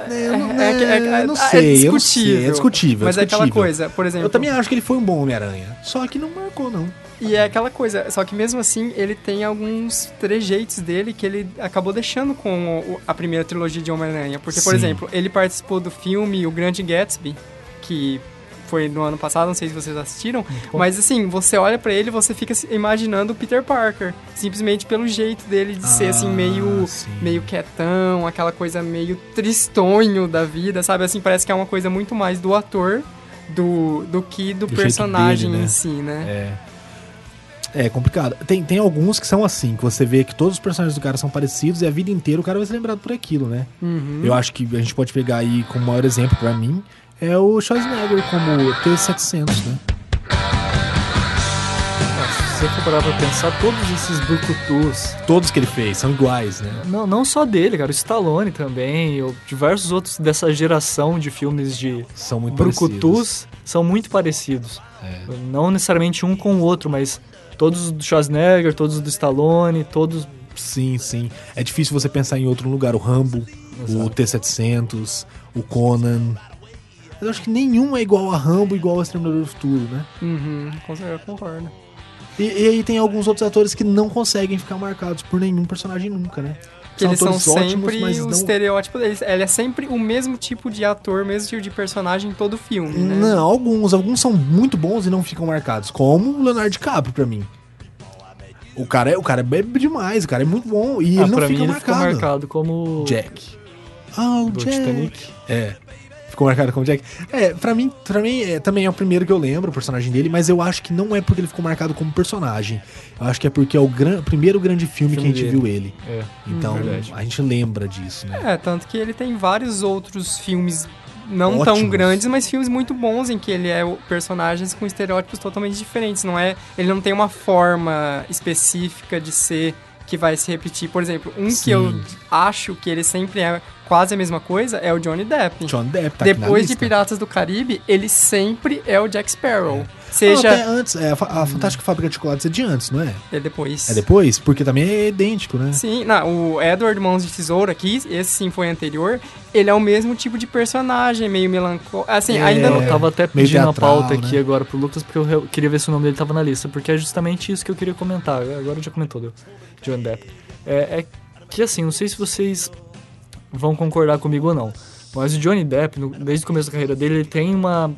É, não, é que- é- é, eu não é sei, eu não discutível. sei, é discutível. Mas é aquela discutível. coisa, por exemplo... Eu também acho que ele foi um bom Homem-Aranha. Só que não marcou, não. E é aquela coisa, só que mesmo assim ele tem alguns trejeitos dele que ele acabou deixando com o- a primeira trilogia de Homem-Aranha. Porque, por Sim. exemplo, ele participou do filme O Grande Gatsby, que foi no ano passado, não sei se vocês assistiram, mas assim, você olha pra ele e você fica imaginando o Peter Parker, simplesmente pelo jeito dele de ser assim Ah, meio sim. meio quietão, aquela coisa meio tristonho da vida, sabe? Assim, parece que é uma coisa muito mais do ator do, do que do, Do personagem dele, né? em si, né? É. É complicado. Tem, tem alguns que são assim, que você vê que todos os personagens do cara são parecidos e a vida inteira o cara vai ser lembrado por aquilo, né? Uhum. Eu acho que a gente pode pegar aí como maior exemplo pra mim é o Schwarzenegger como T-700, né? Se você for parar pra pensar, todos esses brucutus, Todos que ele fez são iguais, né? não, não só dele, cara, o Stallone também, ou diversos outros dessa geração de filmes de São muito parecidos. brucutus são muito parecidos. É. Não necessariamente um com o outro, mas todos os do Schwarzenegger, todos os do Stallone, todos... Sim, sim. É difícil você pensar em outro lugar. O Rambo, o Exato. T-700, o Conan. Mas eu acho que nenhum é igual a Rambo, igual ao Exterminador do Futuro, né? Uhum, com certeza, eu concordo. E, e aí tem alguns outros atores que não conseguem ficar marcados por nenhum personagem nunca, né? Que eles são ótimos, sempre mas o não- estereótipo deles. Ele é sempre o mesmo tipo de ator, o mesmo tipo de personagem em todo filme, né? Não, alguns, alguns são muito bons e não ficam marcados, como o Leonardo DiCaprio pra mim. O cara, é, o cara bebe demais, o cara é muito bom e Ah, ele não pra fica mim ele marcado. ficou marcado como Jack. Ah, o do Jack. Titanic. É. Ficou marcado como Jack. É, pra mim, pra mim é, também é o primeiro que eu lembro, o personagem dele, mas eu acho que não é porque ele ficou marcado como personagem. Eu acho que é porque é o gran, primeiro grande filme, Filme que a gente dele. viu ele. É. Então, Verdade. a gente lembra disso, né? É, tanto que ele tem vários outros filmes não Ótimos. tão grandes, mas filmes muito bons em que ele é personagens com estereótipos totalmente diferentes. Não é, ele não tem uma forma específica de ser que vai se repetir. Por exemplo, um Sim. que eu acho que ele sempre é quase a mesma coisa é o Johnny Depp. John Depp tá aqui na Depois de lista. Piratas do Caribe, ele sempre é o Jack Sparrow. Ah, Seja até antes, é, a, Fa- a Fantástica Fábrica de Chocolates é de antes, não é? é depois. É depois? Porque também é idêntico, né? Sim, não, o Edward Mãos de Tesoura aqui, esse sim foi anterior, ele é o mesmo tipo de personagem, meio melancólico. Assim, É, ainda não. Eu tava até pedindo a teatral, pauta aqui né? agora pro Lucas, porque eu queria ver se o nome dele tava na lista, porque é justamente isso que eu queria comentar. Agora já comentou do John Depp. É, é que assim, não sei se vocês vão concordar comigo ou não, mas o Johnny Depp, no- desde o começo da carreira dele, ele tem uma.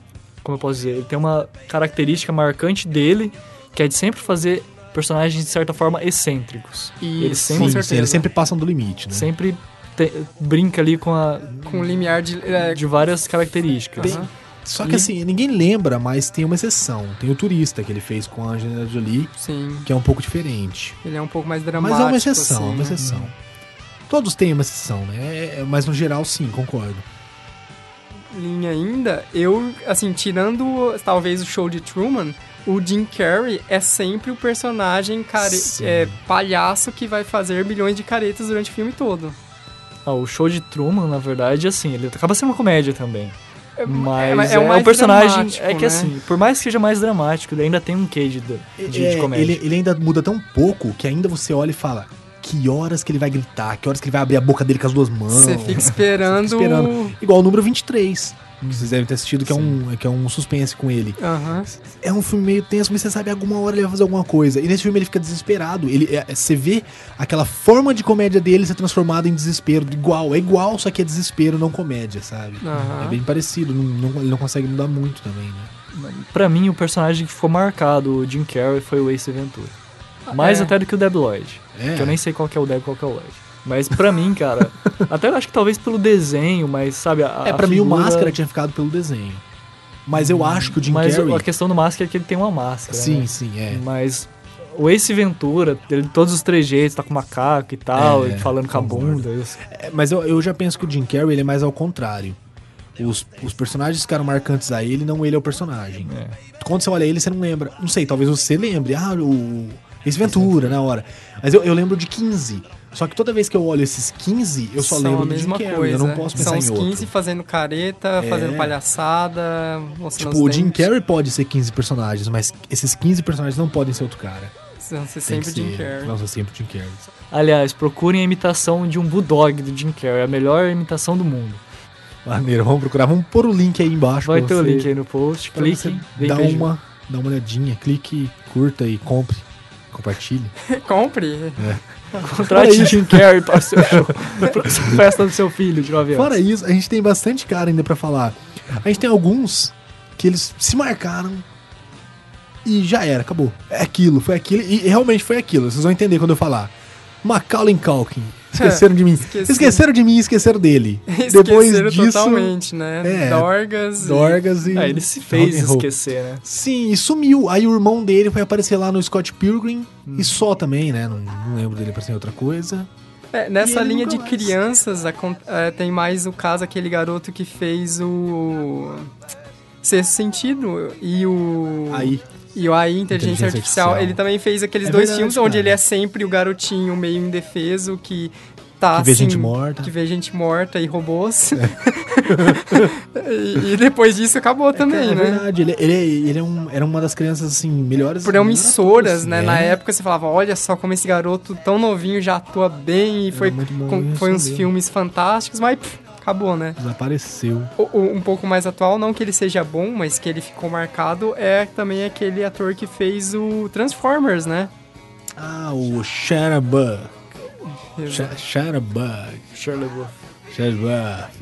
Como eu posso dizer? Ele tem uma característica marcante dele, que é de sempre fazer personagens, de certa forma, excêntricos. ele Isso, sempre, Sim, certeza. sim, eles sempre passam do limite, né? sempre te- brinca ali com a. Com um limiar de. é, de várias características. Só que E- assim, ninguém lembra, mas tem uma exceção. Tem o turista que ele fez com a Angelina Jolie, Sim, que é um pouco diferente. ele é um pouco mais dramático. Mas é uma exceção, assim, é uma né? Todos têm uma exceção, né? É- é- mas no geral, sim, concordo. Linha ainda, eu, assim, tirando talvez o show de Truman, o Jim Carrey é sempre o personagem care... É, palhaço que vai fazer milhões de caretas durante o filme todo. Ah, o show de Truman, na verdade, assim, ele acaba sendo uma comédia também. Mas é é, mais um personagem. É que né? assim, por mais que seja mais dramático, ele ainda tem um queijo de, de, É, de comédia. ele, ele ainda muda tão pouco que ainda você olha e fala que horas que ele vai gritar, que horas que ele vai abrir a boca dele com as duas mãos. Você fica esperando. Fica esperando. Igual o número 23, que vocês devem ter assistido, que é, um, que é um suspense com ele. Aham. É um filme meio tenso, mas você sabe, alguma hora ele vai fazer alguma coisa. E nesse filme ele fica desesperado. Ele, é- é- você vê aquela forma de comédia dele ser transformada em desespero. Igual, é igual, só que é desespero, não comédia, sabe? Aham. É bem parecido. Não, não- ele não consegue mudar muito também, né? Pra mim, o personagem que ficou marcado, o Jim Carrey, foi o Ace Ventura. Mais é. até do que o Deb Lloyd. É. Que eu nem sei qual que é o Deb e qual que é o Lloyd. Mas pra mim, cara, até eu acho que talvez pelo desenho, mas sabe, a, É, pra mim o Máscara tinha ficado pelo desenho. Mas eu acho que o Jim Mas Carrey... a questão do Máscara é que ele tem uma máscara. Sim, né? sim, é. Mas o Ace Ventura, ele todos os trejeitos, tá com macaco e tal, É, e falando com a bunda. É, Mas eu, eu já penso que o Jim Carrey ele é mais ao contrário. Os, os personagens ficaram marcantes a ele, não ele é o personagem. É. Quando você olha ele, você não lembra. Não sei, talvez você lembre. Ah, o. Esse Ventura, na hora. Mas eu, eu lembro de 15. Só que toda vez que eu olho esses 15, eu só São lembro a do Jim mesma Carrey. coisa. Eu não posso pensar São em os outro. 15 fazendo careta, É. fazendo palhaçada, mostrando Tipo, o Jim. Carrey pode ser 15 personagens, mas esses 15 personagens não podem ser outro cara. Vão ser sempre Jim Carrey. Vão ser sempre o Jim Carrey. Aliás, procurem a imitação de um bulldog do Jim Carrey, a melhor imitação do mundo. Maneiro, vamos procurar. Vamos pôr o link aí embaixo. Vai ter o link aí no post, clique, dá uma, dá uma olhadinha, clique, curta e compre. Compartilhe. Compre. Contrate Jim Carrey para o seu show, para a festa do seu filho de 9 anos. Fora isso, a gente tem bastante cara ainda pra falar. A gente tem alguns que eles se marcaram e já era, acabou. É aquilo, foi aquilo e realmente foi aquilo. Vocês vão entender quando eu falar. Macaulay Culkin. Esqueceram de mim. Esqueci. Esqueceram de mim e esqueceram dele. Esqueceram Depois disso, totalmente, né? é, Dorgas. e- Dorgas e Ah, ele se fez esquecer, né? Sim, e sumiu. Aí o irmão dele foi aparecer lá no Scott Pilgrim e só também, né? Não, não lembro dele aparecer em outra coisa. É, E nessa linha de mais. crianças, acon- é, tem mais o caso aquele garoto que fez o Sexto Sentido e o Aí. E o AI Inteligência, Inteligência Artificial. Artificial. Ele também fez aqueles É dois verdade, filmes onde cara. ele é sempre o garotinho meio indefeso que tá Que vê assim, gente morta. que vê gente morta e robôs. e, e depois disso acabou também, é né? verdade, ele, ele, ele é um, era uma das crianças, assim, melhores. promissoras, né? atores, Na época você falava, olha só como esse garoto tão novinho já atua bem e foi, com- foi uns mesmo. filmes fantásticos, mas pff, acabou, né? Desapareceu. O- o- um pouco mais atual, não que ele seja bom, mas que ele ficou marcado, é também aquele ator que fez o Transformers, né? Ah, o Sharabuck. Sh- Shutterbug. Shirley Wolf. Shutterbug.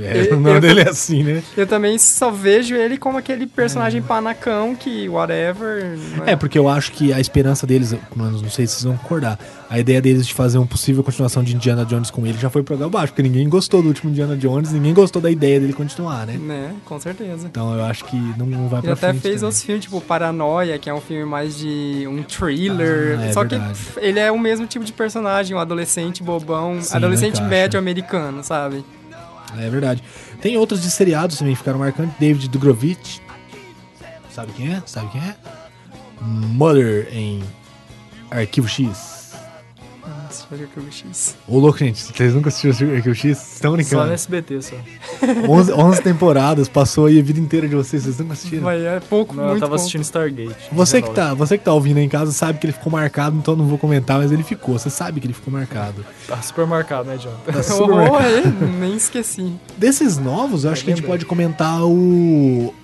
É, o nome eu- dele é assim, né? Eu também só vejo ele como aquele personagem panacão que, whatever. não É, porque eu acho que a esperança deles, mano, não sei se vocês vão concordar, a ideia deles de fazer uma possível continuação de Indiana Jones com ele já foi pro água abaixo, porque ninguém gostou do último Indiana Jones, ninguém gostou da ideia dele continuar, né? Né, com certeza. Então eu acho que não, não vai Ele pra até frente. fez também. outros filmes, tipo Paranoia, que é um filme mais de um thriller. Ah, é Só verdade. que ele é o mesmo tipo de personagem, um adolescente bobão, Sim, adolescente médio americano, sabe? É verdade. Tem outros de seriados também que ficaram marcantes. David Dugrovich. Sabe quem é? Sabe quem é? Mother em Arquivo X. Eu X. Ô, louco, gente, vocês nunca assistiram Arquivo X? Vocês estão Só brincando? no SBT, só. 11, 11 temporadas, passou aí a vida inteira de vocês, vocês nunca assistiram? Vai, é pouco, Não, eu muito tava pouco. assistindo Stargate. Você que, 19. tá, você que tá ouvindo aí em casa sabe que ele ficou marcado, então eu não vou comentar, mas ele ficou. Você sabe que ele ficou marcado. Tá super marcado, né, John? Tá super marcado. Oh, é, nem esqueci. Desses novos, eu acho que a gente lembrei. pode comentar o.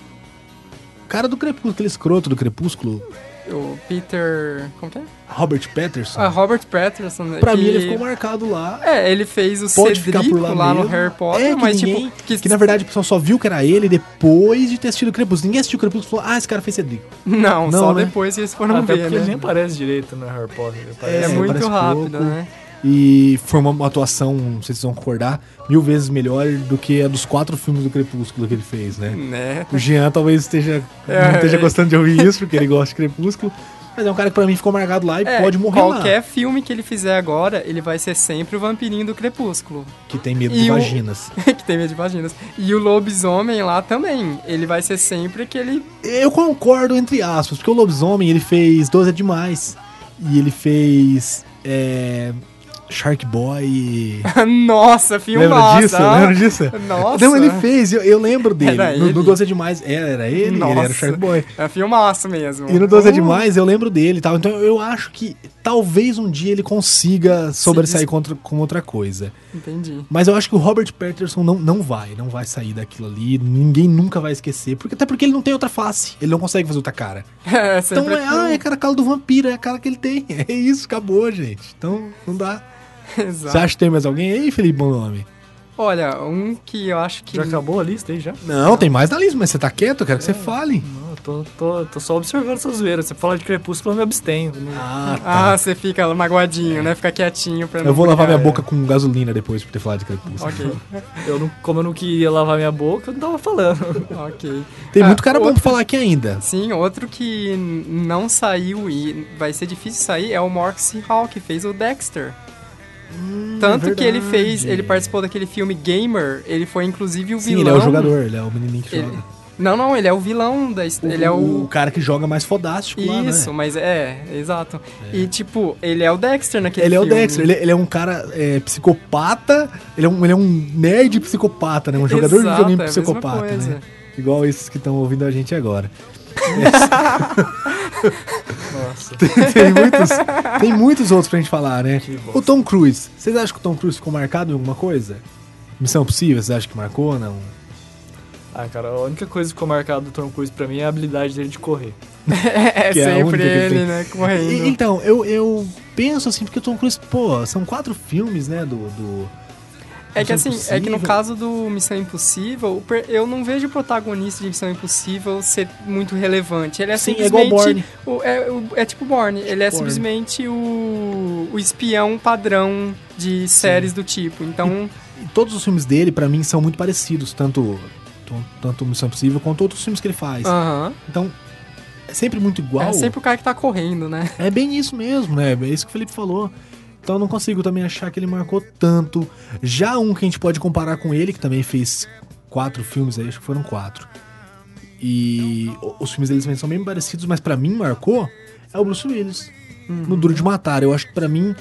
Cara do Crepúsculo, aquele escroto do Crepúsculo, O Peter. Como que é? Robert Patterson. Ah, Robert Patterson. né, pra que- mim ele ficou marcado lá. É, ele fez o Pode ficar Cedrico por lá, lá, no. Harry Potter, é, que mas ninguém- tipo. Que na verdade o pessoal só viu que era ele depois de ter assistido o Crepúsculo. Ninguém assistiu o Crepúsculo e falou, ah, esse cara fez Cedrico. Não, Não, só né? depois que eles foram Até ver, porque ele né? nem aparece direito no Harry Potter. Ele É, É, muito parece rápido, pouco. né? E foi uma, atuação, não sei se vocês vão concordar, mil vezes melhor do que a dos quatro filmes do Crepúsculo que ele fez, né? Né? O Jean talvez esteja, É, não esteja é. gostando de ouvir isso, porque ele gosta de Crepúsculo. Mas é um cara que pra mim ficou marcado lá e É, pode morrer qualquer lá. filme que ele fizer agora, ele vai ser sempre o vampirinho do Crepúsculo. Que tem medo E de o- vaginas. que tem medo de vaginas. E o lobisomem lá também. Ele vai ser sempre aquele. Eu concordo, entre aspas, porque o Lobisomem, ele fez 12 é demais. E ele fez... É, Shark Boy... Nossa, filme Lembra disso? Lembra disso? Nossa. Não, ele fez, eu, eu lembro dele. Era no, ele? no 12 é demais, era, era ele, ele era o Nossa. Shark Boy. É filmaço mesmo. E no 12 é Uh, demais, eu lembro dele e tal. Então eu acho que talvez um dia ele consiga sobressair contra, com outra coisa. Entendi. Mas eu acho que o Robert Patterson não, não vai, não vai sair daquilo ali. Ninguém nunca vai esquecer. Porque, até porque ele não tem outra face. Ele não consegue fazer outra cara. É, Então é, ah, é a cara cala do vampiro, é a cara que ele tem. É isso, acabou, gente. Então não dá. Exato. Você acha que tem mais alguém aí, Felipe Bom Nome? Olha, um que eu acho que. Já acabou a lista aí já? Não, tem mais na lista, mas você tá quieto, eu quero que você fale. Não, eu tô, tô, tô só observando essa zoeira. Você fala de Crepúsculo, eu me abstenho. Não- Ah, tá. Ah, você fica magoadinho, né? Fica quietinho pra não. eu vou lavar minha brigar, boca com gasolina depois por ter falado de crepúsculo. Ok, Eu não, como eu não queria lavar minha boca, eu não tava falando. ok. Tem Ah, muito cara bom outro- pra falar aqui ainda. Sim, outro que não saiu e vai ser difícil sair é o Mark C. Hall, que fez o Dexter. Tanto que ele verdade. fez, ele participou daquele filme Gamer, ele foi inclusive o Sim, vilão. ele é o jogador, ele é o menininho que Ele- joga. Não, não, ele é o vilão da his- ele é o o cara que joga mais fodástico lá, né? Isso, mas é, exato. E tipo, ele é o Dexter naquele Ele é o filme. Dexter, ele, ele é um cara é, psicopata, ele é, um, ele é um nerd psicopata, né? Um jogador de Exato, videogame é psicopata, né? Igual esses que estão ouvindo a gente agora. Nossa. tem, muitos, tem muitos outros pra gente falar, né? O Tom Cruise, vocês acham que o Tom Cruise ficou marcado em alguma coisa? Missão Possível, vocês acham que marcou não? Ah, cara, a única coisa que ficou marcada do Tom Cruise pra mim é a habilidade dele de correr. É Que é sempre ele ele, né, correndo. E- então, eu, eu penso assim, porque o Tom Cruise, pô, são quatro filmes, né, do... do É que assim, é que no Impossível. caso do Missão Impossível, eu não vejo o protagonista de Missão Impossível ser muito relevante. Ele é Sim, é simplesmente. o- é, o- é tipo Borne. Ele é Bourne. simplesmente o, o espião padrão de séries do tipo. Então, E todos os filmes dele, pra mim, são muito parecidos, tanto, tanto Missão Impossível quanto outros filmes que ele faz. aham. Então, é sempre muito igual. É sempre o cara que tá correndo, né? É bem isso mesmo, né? É isso que o Felipe falou. Então eu não consigo também achar que ele marcou tanto. Já um que a gente pode comparar com ele, que também fez quatro filmes aí, acho que foram quatro. E o- os filmes deles também são bem parecidos, mas pra mim marcou é o Bruce Willis. No Duro de Matar. Eu acho que pra mim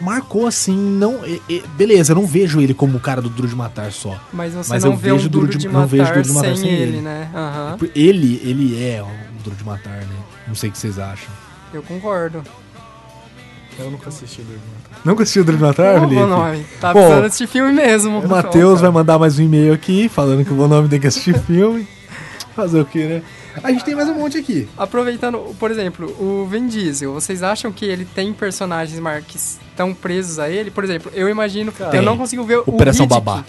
marcou assim, não. e- e- beleza, eu não vejo ele como o cara do Duro de Matar só. Mas você Mas não eu vê vejo duro Duro de, de- não vejo matar Duro de Matar sem, ele, ele. né? Aham. Ele, ele é o Duro de Matar, né? Não sei o que vocês acham. Eu concordo. Eu nunca assisti do Irmão. Nunca assistiu o Duro de Matar, Felipe? Bonome, tá Pô, precisando assistir filme mesmo. O Matheus vai mandar mais um e-mail aqui falando que o Bonome tem que assistir filme. Fazer o quê, né? A gente tem mais um monte aqui. Aproveitando, por exemplo, o Vin Diesel, vocês acham que ele tem personagens mar- que estão presos a ele? Por exemplo, eu imagino, eu Tem. não consigo ver o Operação Riddick. Babá.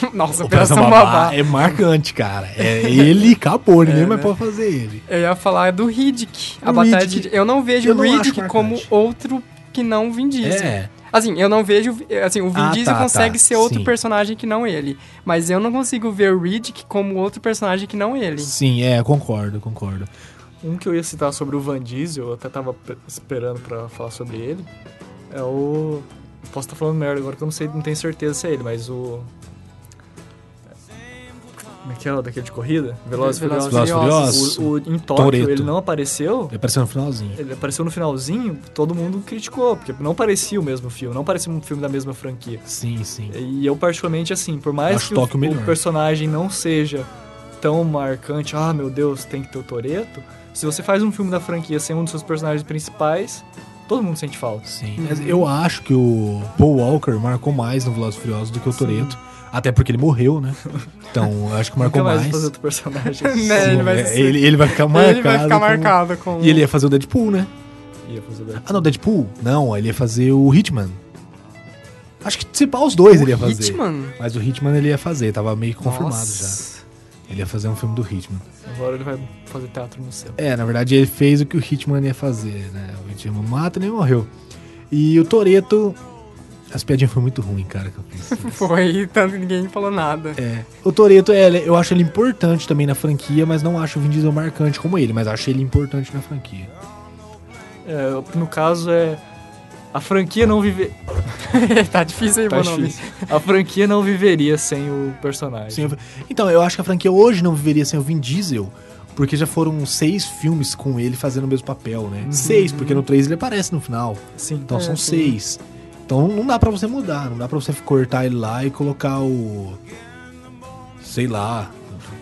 Nossa, Operação, Babá. é marcante, cara. É ele acabou, ninguém É, mais né? pode fazer ele. Eu ia falar do Riddick. A O batalha Riddick, de... Eu não vejo eu o Riddick como outro que não o Vin Diesel. É. Assim, eu não vejo. Assim, o Vin Ah, Diesel tá, consegue tá, ser outro sim. personagem que não ele. Mas eu não consigo ver o Riddick como outro personagem que não ele. Sim, é, concordo, concordo. Um que eu ia citar sobre o Van Diesel, eu até tava pe- esperando pra falar sobre ele, é o... Posso estar falando merda agora que eu não sei, não tenho certeza se é ele, mas o... Como é que é o daquele de corrida? Velozes e Velozes Furiosos. Furiosos. O, o- em Tóquio, Toretto. ele não apareceu, Ele apareceu no finalzinho. ele apareceu no finalzinho, todo mundo criticou, porque não parecia o mesmo filme, não parecia um filme da mesma franquia. Sim, sim. E eu, particularmente, assim, por mais Acho que o, o personagem não seja tão marcante, ah, meu Deus, tem que ter o Toreto. Se você faz um filme da franquia sem um dos seus personagens principais, todo mundo sente falta. Sim. Mas eu acho que o Paul Walker marcou mais no Velozes e Furiosos do que o Toreto. Até porque ele morreu, né? Então, acho que marcou Nunca mais mais. vai fazer outro personagem. Né, ele vai é, ser- ele, ele vai ficar marcado. ele vai ficar com- marcado com. E ele ia fazer o Deadpool, né? Ia fazer o Ah, não, Deadpool? Não, ele ia fazer o Hitman. Acho que se pá os dois ele ia fazer. Hitman. Mas o Hitman ele ia fazer, tava meio que confirmado já. Nossa. Ele ia fazer um filme do Hitman. Agora ele vai fazer teatro no céu. É, na verdade ele fez o que o Hitman ia fazer, né? O Hitman mata e nem morreu. E o Toreto. As piadinhas foram muito ruins, cara, que eu fiz. Foi, tanto que ninguém falou nada. É. O Toreto, é, eu acho ele importante também na franquia, mas não acho o Vin Diesel marcante como ele, mas acho ele importante na franquia. É, no caso é. A franquia não vive... tá difícil aí, tá difícil. A franquia não viveria sem o personagem. Sim, eu- então, eu acho que a franquia hoje não viveria sem o Vin Diesel, porque já foram seis filmes com ele fazendo o mesmo papel, né? Seis, porque no três ele aparece no final. Sim. Então É, são sim. seis. Então não dá pra você mudar, não dá pra você cortar ele lá e colocar o. Sei lá.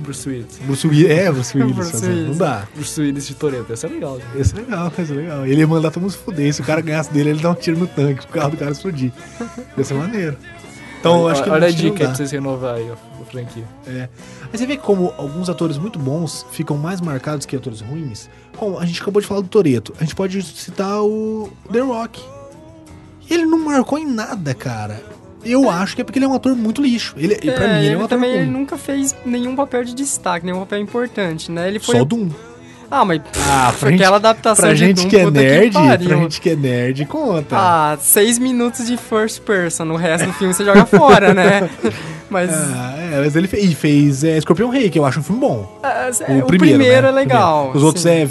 Bruce Willis. Bruce Willis. É, Bruce Willis. Bruce fazendo. Não Willis. dá. Bruce Willis de Toreto. Esse é legal. gente. Esse é legal, esse é legal. Ele ia mandar todo mundo se fuder. Se o cara ganhasse dele, ele dá um tiro no tanque pro carro do cara explodir. Ia ser maneiro. Então, eu acho que Olha a dica aí pra vocês renovar aí a, franquia. É. Mas você vê como alguns atores muito bons ficam mais marcados que atores ruins. Como a gente acabou de falar do Toreto. A gente pode citar o The Rock. Ele não marcou em nada, cara. Eu acho que é porque ele é um ator muito lixo. Ele, e pra É, mim, ele é um ator também ele nunca fez nenhum papel de destaque, nenhum papel importante, né? Ele foi. Só o Doom. Ah, mas Ah, foi aquela adaptação pra gente Doom, que é nerd, pariu. pra gente que é nerd, conta. Ah, seis minutos de first person, o resto do filme você joga fora, né? Mas Ah, é, mas ele fez, e fez é, Scorpion Rei, que eu acho um filme bom. ah, é, o, primeiro, né? é legal. Os outros sim. é.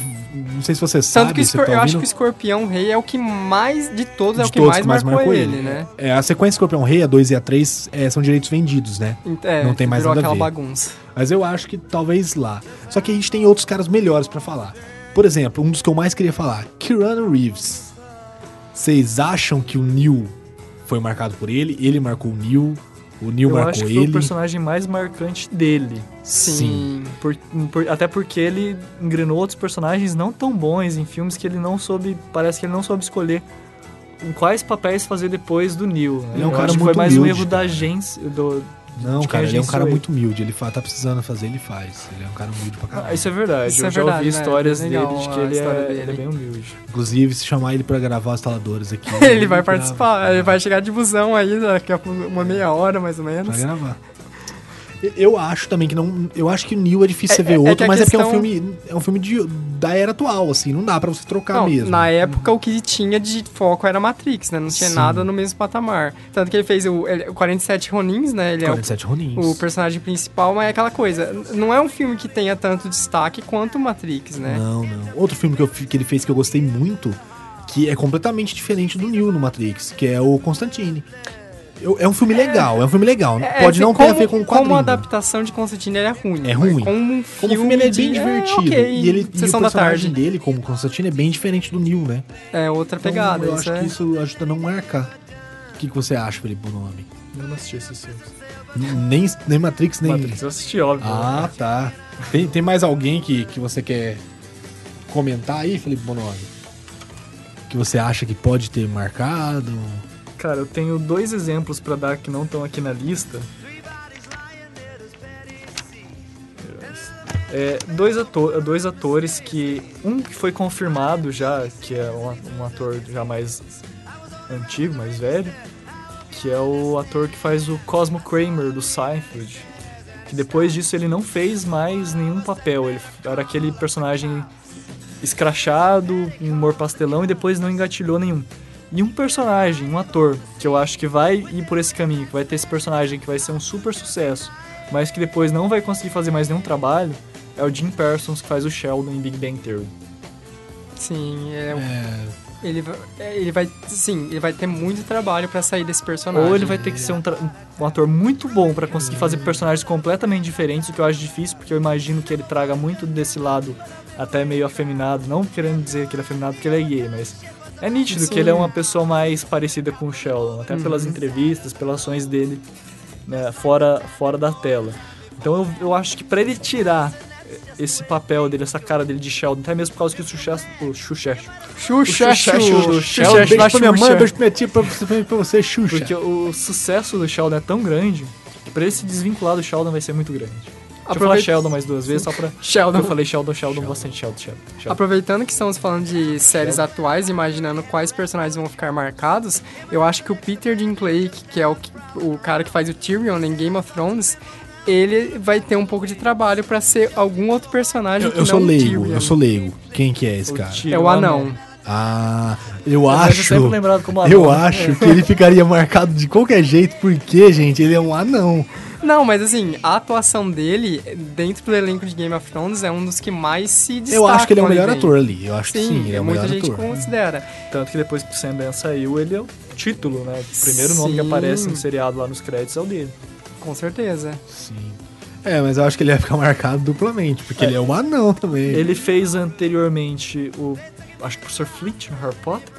Não sei se você sabe. Tanto que você Escor- tá eu acho que o Escorpião Rei é o que mais, de todos, é de o que todos mais, marcou, ele, né? É, a sequência Scorpion Rei, a 2 e a 3, é, são direitos vendidos, né? É, Não tem mais nada a aquela ver. bagunça. Mas eu acho que talvez lá. Só que a gente tem outros caras melhores pra falar. Por exemplo, um dos que eu mais queria falar, Keanu Reeves. Vocês acham que o Neil foi marcado por ele? Ele marcou o Neil? O Neil Eu marcou acho que foi ele? o personagem mais marcante dele. Sim. Por- por- até porque ele engrenou outros personagens não tão bons em filmes que ele não soube. Parece que ele não soube escolher quais papéis fazer depois do Neil. né? Ele é um Eu cara acho que muito foi mais um humilde, erro da cara. agência. Do, Não, de cara, ele é um cara ele. muito humilde. Ele fa- tá precisando fazer, ele faz. Ele é um cara humilde pra caralho. Ah, isso é verdade. Isso eu é já verdade, ouvi né? histórias É dele de que a ele é, dele. ele é bem humilde. Inclusive, se chamar ele pra gravar os taladores aqui. Ele vai grava. participar, ele vai chegar de busão aí daqui a uma meia hora, mais ou menos. Vai gravar. Eu acho também que não. Eu acho que o Neil é difícil É- você ver é- é outro, a mas é porque é um questão- filme. É um filme de, da era atual, assim. Não dá pra você trocar Não, mesmo. na época o que tinha de foco era Matrix, né? Não tinha Sim. nada no mesmo patamar. Tanto que ele fez o, ele- o 47 Ronins, né? Ele é o 47 Ronins. o personagem principal, mas é aquela coisa. Não é um filme que tenha tanto destaque quanto o Matrix, né? Não, não. Outro filme que, eu, que ele fez que eu gostei muito, que é completamente diferente do Neil no Matrix, que é o Constantine. Eu- é um filme legal, é um filme legal. É, Pode não ter a como- ver com o quadrinho. Como a adaptação de Constantine ele é ruim. É ruim. Como um Como filme, o filme ele é de- bem divertido. ok, e ele e o Sessão da personagem tarde. dele, como Constantine, é bem diferente do Neil, né? É outra Então, pegada. eu isso acho é... que isso ajuda a não marcar. O que, que você acha, Felipe Bonome? Eu não assisti esses filmes. Nem, nem Matrix, nem. Matrix eu assisti, óbvio. Ah, tá. Tem, tem mais alguém que, que você quer comentar aí, Felipe Bonome? Que você acha que pode ter marcado? Cara, eu tenho dois exemplos pra dar que não estão aqui na lista. É, dois, ator, dois atores que. Um que foi confirmado já, que é um, um ator já mais antigo, mais velho, que é o ator que faz o Cosmo Kramer do Seinfeld. Que depois disso ele não fez mais nenhum papel. Ele era aquele personagem escrachado, um humor pastelão e depois não engatilhou nenhum. E um personagem, um ator, que eu acho que vai ir por esse caminho, que vai ter esse personagem que vai ser um super sucesso, mas que depois não vai conseguir fazer mais nenhum trabalho, é o Jim Parsons que faz o Sheldon em Big Bang Theory. Sim, é, É, ele, vai- é, ele vai. Sim, ele vai ter muito trabalho pra sair desse personagem. Ou ele vai ter que ser um, um ator muito bom pra conseguir fazer personagens completamente diferentes, o que eu acho difícil, porque eu imagino que ele traga muito desse lado até meio afeminado, não querendo dizer que ele é afeminado porque ele é gay, mas é nítido Sim. que ele é uma pessoa mais parecida com o Sheldon, até pelas entrevistas, pelas ações dele né, fora, fora da tela. Então eu, eu acho que pra ele tirar esse papel dele, essa cara dele de Sheldon, até mesmo por causa que o sucesso, o sucesso, Xuxa, O Xuxa Xuxa, do Xuxa, Sheldon. beijo da pra minha mãe, beijo pra minha tia, pra você, pra você Xuxa. Porque o sucesso do Sheldon é tão grande que pra ele se desvincular do Sheldon vai ser muito grande. Deixa eu falar Aproveita- Sheldon mais duas vezes, só pra. Sheldon. Eu falei Sheldon, Sheldon, bastante Sheldon, Sheldon. Sheldon. Aproveitando que estamos falando de séries atuais, imaginando quais personagens vão ficar marcados, eu acho que o Peter Dinklage, que é o, o cara que faz o Tyrion em Game of Thrones, ele vai ter um pouco de trabalho pra ser algum outro personagem Eu, que eu não sou leigo, Tyrion. eu sou leigo. Quem que é esse O cara? Tyrion, É o anão. Ah, eu Mas acho. sempre lembrado como anão. Eu acho que ele ficaria marcado de qualquer jeito, porque, gente, ele é um anão. Não, mas assim, a atuação dele dentro do elenco de Game of Thrones é um dos que mais se destaca. Eu acho que ele é o melhor ator ali. Eu acho que Sim, sim, ele é o muita melhor gente ator. considera. Tanto que depois que o Sam Ben saiu, ele é o título, né? O primeiro nome que Sim. aparece no seriado lá nos créditos é o dele. Com certeza. Sim. É, mas eu acho que ele ia ficar marcado duplamente, porque ele é um anão também. Ele fez anteriormente o. Acho que o Professor Fleet no Harry Potter.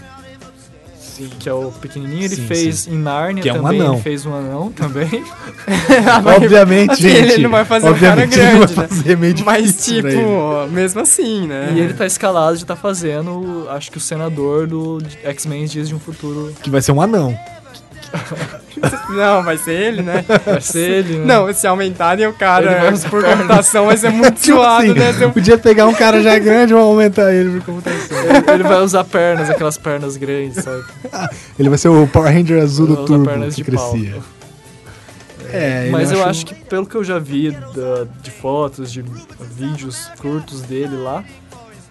Sim. Que é o pequenininho. Ele Sim, fez sim. em Narnia Que é um também. anão. Ele fez um anão também. Obviamente, assim, gente. ele não vai fazer um cara grande, vai né? fazer meio Mas, difícil ele. tipo, mesmo assim, né? E ele tá escalado de estar fazendo, acho que o senador do X-Men Dias de um Futuro. Que vai ser um anão. Não, vai ser ele, né? Vai ser ele, né? Não, se aumentarem o cara por computação vai ser muito Tipo suado, assim, né? Podia pegar um cara já grande e aumentar ele por computação. Ele, ele vai usar pernas, aquelas pernas grandes, sabe? Ele vai ser o Power Ranger azul do pernas que de pau. crescia. É, Mas eu acha- acho que pelo que eu já vi da- de fotos, de vídeos curtos dele lá,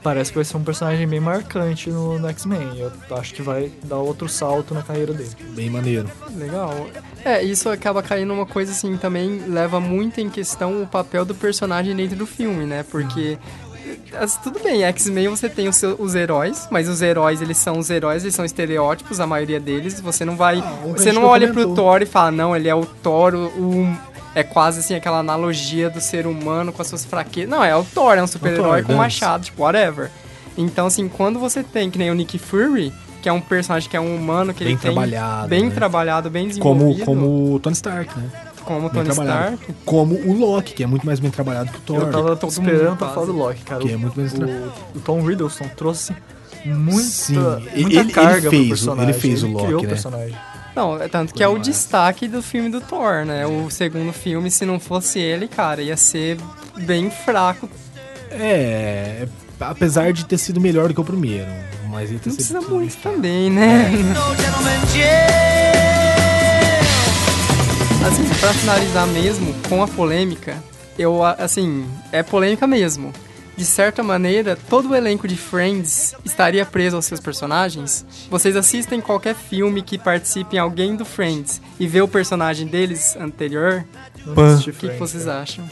parece que vai ser um personagem bem marcante no, no X-Men. Eu acho que vai dar outro salto na carreira dele. Bem maneiro. Legal. É, isso acaba caindo numa coisa assim, também leva muito em questão o papel do personagem dentro do filme, né? Porque. as- Tudo bem, X-Men você tem os, seus- os heróis, mas os heróis, eles são os heróis, eles são estereótipos, a maioria deles. Você não vai. Ah, você não olha pro comentou. Thor e fala, não, ele é o Thor, o. o- é quase assim aquela analogia do ser humano com as suas fraquezas. Não, é o Thor, é um super-herói com dane-se. machado, tipo, whatever. Então, assim, quando você tem, que nem o Nick Fury, que é um personagem que é um humano, que Bem ele tem trabalhado, bem né? trabalhado, bem Como, desenvolvido, como o Tony Stark, né? como Bem Tony. Stark. Como o Loki, que é muito mais bem trabalhado que o Thor. Eu tava todo esperando pra falar do Loki, cara. Que é muito tra- o, o Tom Riddleston trouxe muita, Sim, muita ele- ele carga fez o- pro personagem. ele fez o criou Loki, o né? personagem. Não, é tanto que é o destaque do filme do Thor, né? O segundo filme, se não fosse ele, cara, ia ser bem fraco. É, apesar de ter sido melhor do que o primeiro. Mas ele Não precisa muito também, né? Assim, pra finalizar mesmo, com a polêmica, eu, assim, é polêmica mesmo. De certa maneira, todo o elenco de Friends estaria preso aos seus personagens. Vocês assistem qualquer filme que participe em alguém do Friends e vê o personagem deles anterior, assisti o que, que vocês cara. acham?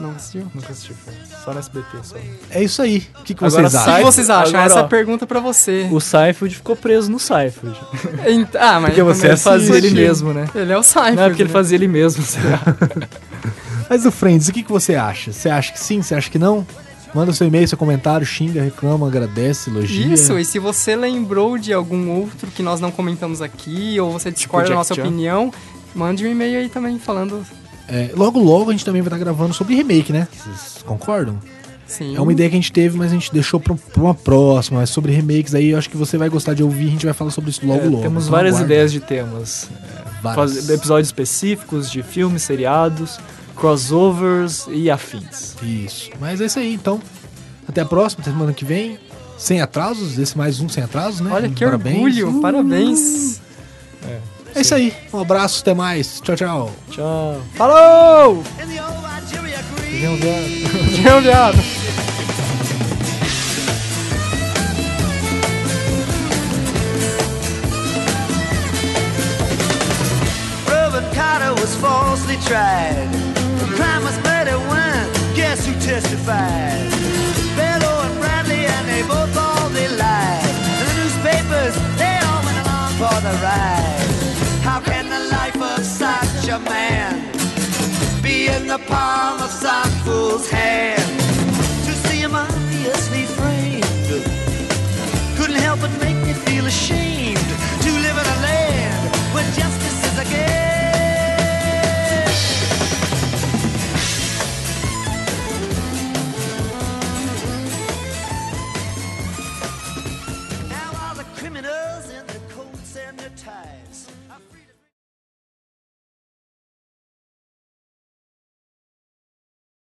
Não assistiu? Nunca assisti Friends. Só no SBT, só. É isso aí. O que, que Agora vocês O acham? que vocês acham? Agora, Essa ó, pergunta pra você. O Seinfeld ficou preso no Seinfeld. Ent- Ah, mas Porque você. Fazia ele mesmo, né? Ele é o Seinfeld. Não é porque ele né? fazia ele mesmo, sei lá. Mas o Friends, o que, que você acha? Você acha que sim? Você acha que não? Manda seu e-mail, seu comentário, xinga, reclama, agradece, elogia. Isso, e se você lembrou de algum outro que nós não comentamos aqui, ou você discorda da nossa Chan. opinião, mande um e-mail aí também falando. É, logo, logo a gente também vai estar gravando sobre remake, né? Vocês concordam? Sim. É uma ideia que a gente teve, mas a gente deixou pra, pra uma próxima. Mas sobre remakes aí, eu acho que você vai gostar de ouvir. A gente vai falar sobre isso logo, É, logo. temos Então várias aguarde. ideias de temas. Várias. Faz- episódios específicos de filmes, seriados, crossovers e afins. Isso. Mas é isso aí, então. Até a próxima, até semana que vem. Sem atrasos, esse mais um sem atrasos, né? Olha que Parabéns. orgulho, parabéns. É isso aí. Um abraço, até mais. Tchau, tchau. Tchau. Falou! Viado? Tchau, viado. Was falsely tried. Testified? Bellow and Bradley, and they both all they lied. The newspapers, they all went along for the ride. How can the life of such a man be in the palm of some fool's hand?